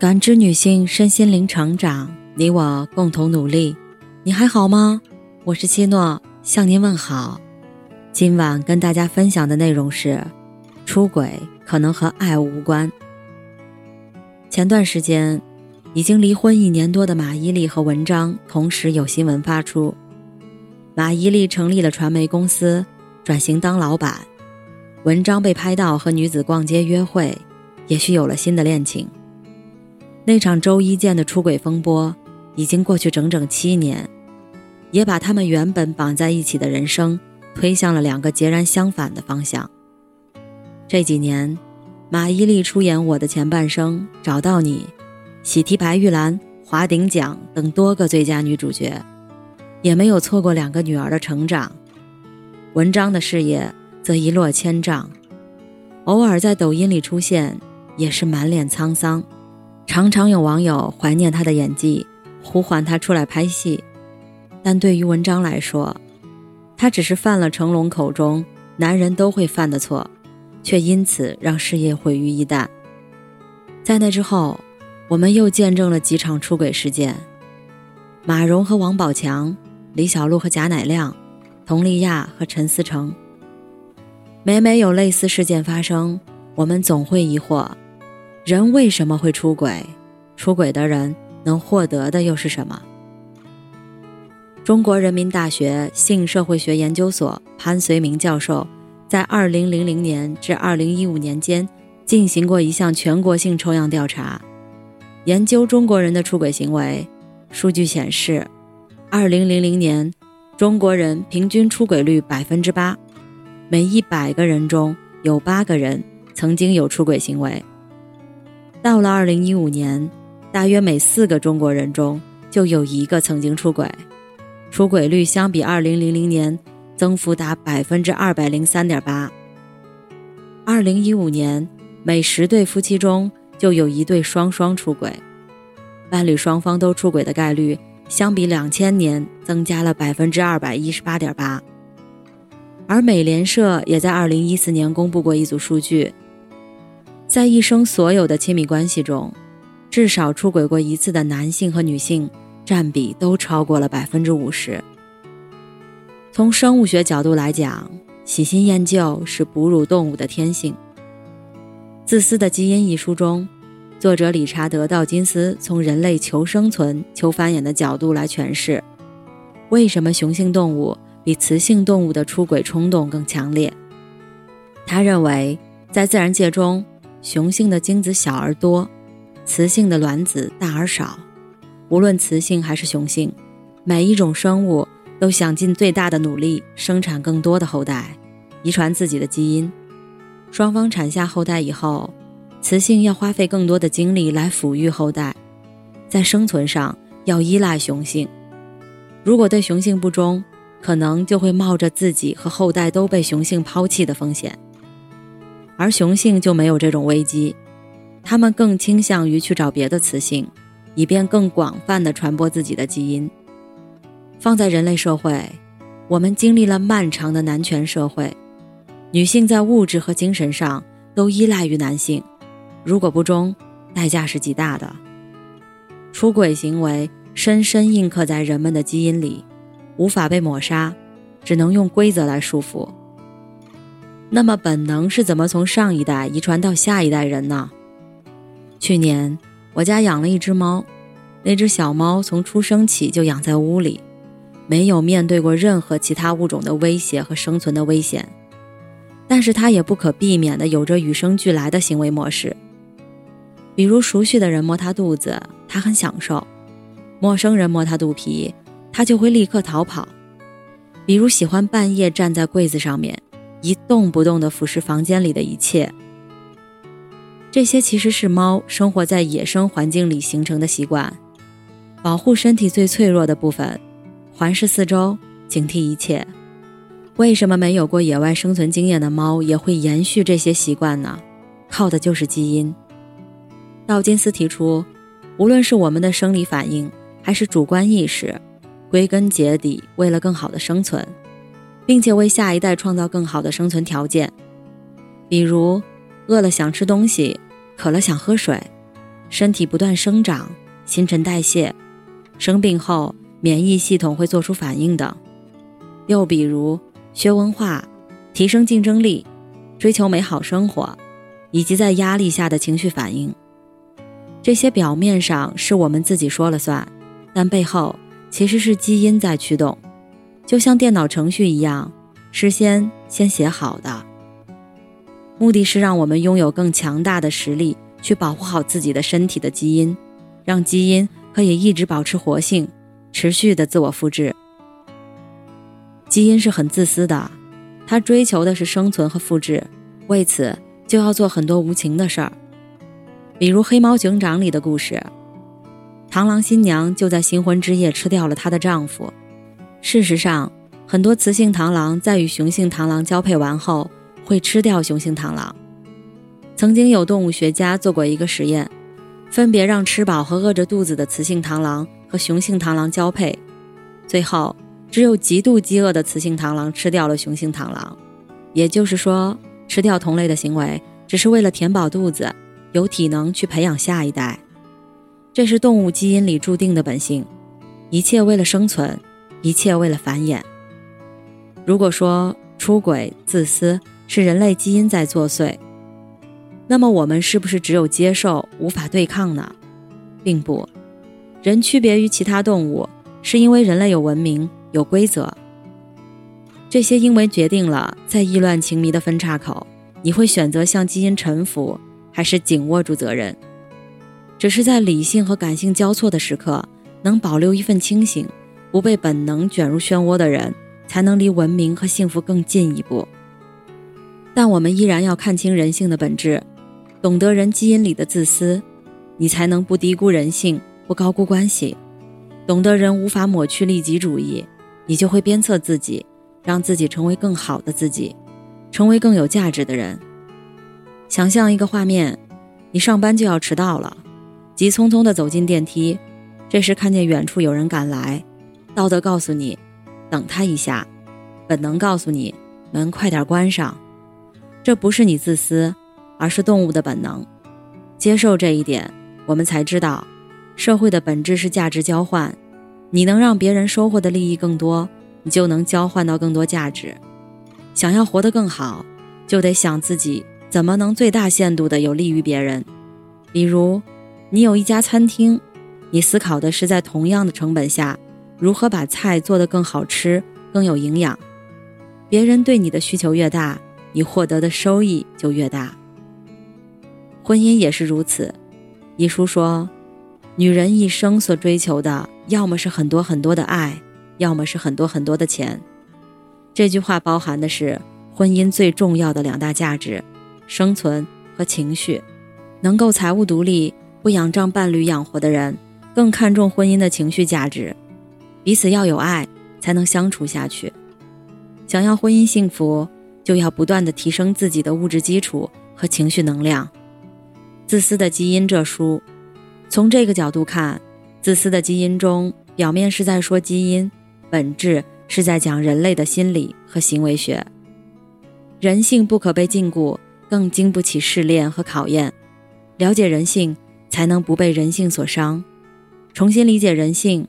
感知女性身心灵成长，你我共同努力。你还好吗？我是七诺，向您问好。今晚跟大家分享的内容是：出轨可能和爱无关。前段时间，已经离婚一年多的马伊琍和文章同时有新闻发出。马伊琍成立了传媒公司，转型当老板；文章被拍到和女子逛街约会，也许有了新的恋情。那场周一见的出轨风波，已经过去整整七年，也把他们原本绑在一起的人生推向了两个截然相反的方向。这几年，马伊琍出演《我的前半生》《找到你》，喜提白玉兰、华鼎奖等多个最佳女主角，也没有错过两个女儿的成长。文章的事业则一落千丈，偶尔在抖音里出现，也是满脸沧桑。常常有网友怀念他的演技，呼唤他出来拍戏，但对于文章来说，他只是犯了成龙口中男人都会犯的错，却因此让事业毁于一旦。在那之后，我们又见证了几场出轨事件：马蓉和王宝强，李小璐和贾乃亮，佟丽娅和陈思诚。每每有类似事件发生，我们总会疑惑。人为什么会出轨？出轨的人能获得的又是什么？中国人民大学性社会学研究所潘绥铭教授在2000年至2015年间进行过一项全国性抽样调查，研究中国人的出轨行为。数据显示，2000年中国人平均出轨率百分之八，每一百个人中有八个人曾经有出轨行为。到了二零一五年，大约每四个中国人中就有一个曾经出轨，出轨率相比二零零零年增幅达百分之二百零三点八。二零一五年，每十对夫妻中就有一对双双出轨，伴侣双方都出轨的概率相比两千年增加了百分之二百一十八点八。而美联社也在二零一四年公布过一组数据。在一生所有的亲密关系中，至少出轨过一次的男性和女性占比都超过了百分之五十。从生物学角度来讲，喜新厌旧是哺乳动物的天性。《自私的基因》一书中，作者理查德·道金斯从人类求生存、求繁衍的角度来诠释，为什么雄性动物比雌性动物的出轨冲动更强烈。他认为，在自然界中，雄性的精子小而多，雌性的卵子大而少。无论雌性还是雄性，每一种生物都想尽最大的努力生产更多的后代，遗传自己的基因。双方产下后代以后，雌性要花费更多的精力来抚育后代，在生存上要依赖雄性。如果对雄性不忠，可能就会冒着自己和后代都被雄性抛弃的风险。而雄性就没有这种危机，他们更倾向于去找别的雌性，以便更广泛的传播自己的基因。放在人类社会，我们经历了漫长的男权社会，女性在物质和精神上都依赖于男性，如果不忠，代价是极大的。出轨行为深深印刻在人们的基因里，无法被抹杀，只能用规则来束缚。那么本能是怎么从上一代遗传到下一代人呢？去年我家养了一只猫，那只小猫从出生起就养在屋里，没有面对过任何其他物种的威胁和生存的危险，但是它也不可避免的有着与生俱来的行为模式。比如熟悉的人摸它肚子，它很享受；陌生人摸它肚皮，它就会立刻逃跑。比如喜欢半夜站在柜子上面。一动不动地俯视房间里的一切，这些其实是猫生活在野生环境里形成的习惯，保护身体最脆弱的部分，环视四周，警惕一切。为什么没有过野外生存经验的猫也会延续这些习惯呢？靠的就是基因。道金斯提出，无论是我们的生理反应，还是主观意识，归根结底，为了更好的生存。并且为下一代创造更好的生存条件，比如饿了想吃东西，渴了想喝水，身体不断生长、新陈代谢，生病后免疫系统会做出反应等。又比如学文化、提升竞争力、追求美好生活，以及在压力下的情绪反应。这些表面上是我们自己说了算，但背后其实是基因在驱动，就像电脑程序一样，事先先写好的。目的是让我们拥有更强大的实力，去保护好自己的身体的基因，让基因可以一直保持活性，持续的自我复制。基因是很自私的，它追求的是生存和复制，为此就要做很多无情的事儿。比如《黑猫警长》里的故事，螳螂新娘就在新婚之夜吃掉了她的丈夫。事实上，很多雌性螳螂在与雄性螳螂交配完后。会吃掉雄性螳螂。曾经有动物学家做过一个实验，分别让吃饱和饿着肚子的雌性螳螂和雄性螳螂交配，最后只有极度饥饿的雌性螳螂吃掉了雄性螳螂。也就是说，吃掉同类的行为只是为了填饱肚子，有体能去培养下一代。这是动物基因里注定的本性，一切为了生存，一切为了繁衍。如果说出轨、自私，是人类基因在作祟，那么我们是不是只有接受无法对抗呢？并不，人区别于其他动物，是因为人类有文明、有规则。这些因为决定了在意乱情迷的分岔口，你会选择向基因臣服，还是紧握住责任？只是在理性和感性交错的时刻，能保留一份清醒，不被本能卷入漩涡的人，才能离文明和幸福更近一步。但我们依然要看清人性的本质，懂得人基因里的自私，你才能不低估人性，不高估关系；懂得人无法抹去利己主义，你就会鞭策自己，让自己成为更好的自己，成为更有价值的人。想象一个画面，你上班就要迟到了，急匆匆地走进电梯，这时看见远处有人赶来，道德告诉你，等他一下；本能告诉你，门快点关上。这不是你自私，而是动物的本能。接受这一点，我们才知道，社会的本质是价值交换。你能让别人收获的利益更多，你就能交换到更多价值。想要活得更好，就得想自己怎么能最大限度的有利于别人。比如，你有一家餐厅，你思考的是在同样的成本下，如何把菜做得更好吃、更有营养。别人对你的需求越大。你获得的收益就越大。婚姻也是如此。一书说，女人一生所追求的，要么是很多很多的爱，要么是很多很多的钱。这句话包含的是婚姻最重要的两大价值：生存和情绪。能够财务独立、不仰仗伴侣养活的人，更看重婚姻的情绪价值。彼此要有爱，才能相处下去。想要婚姻幸福。就要不断的提升自己的物质基础和情绪能量。自私的基因这书，从这个角度看，自私的基因中，表面是在说基因，本质是在讲人类的心理和行为学。人性不可被禁锢，更经不起试炼和考验。了解人性，才能不被人性所伤。重新理解人性，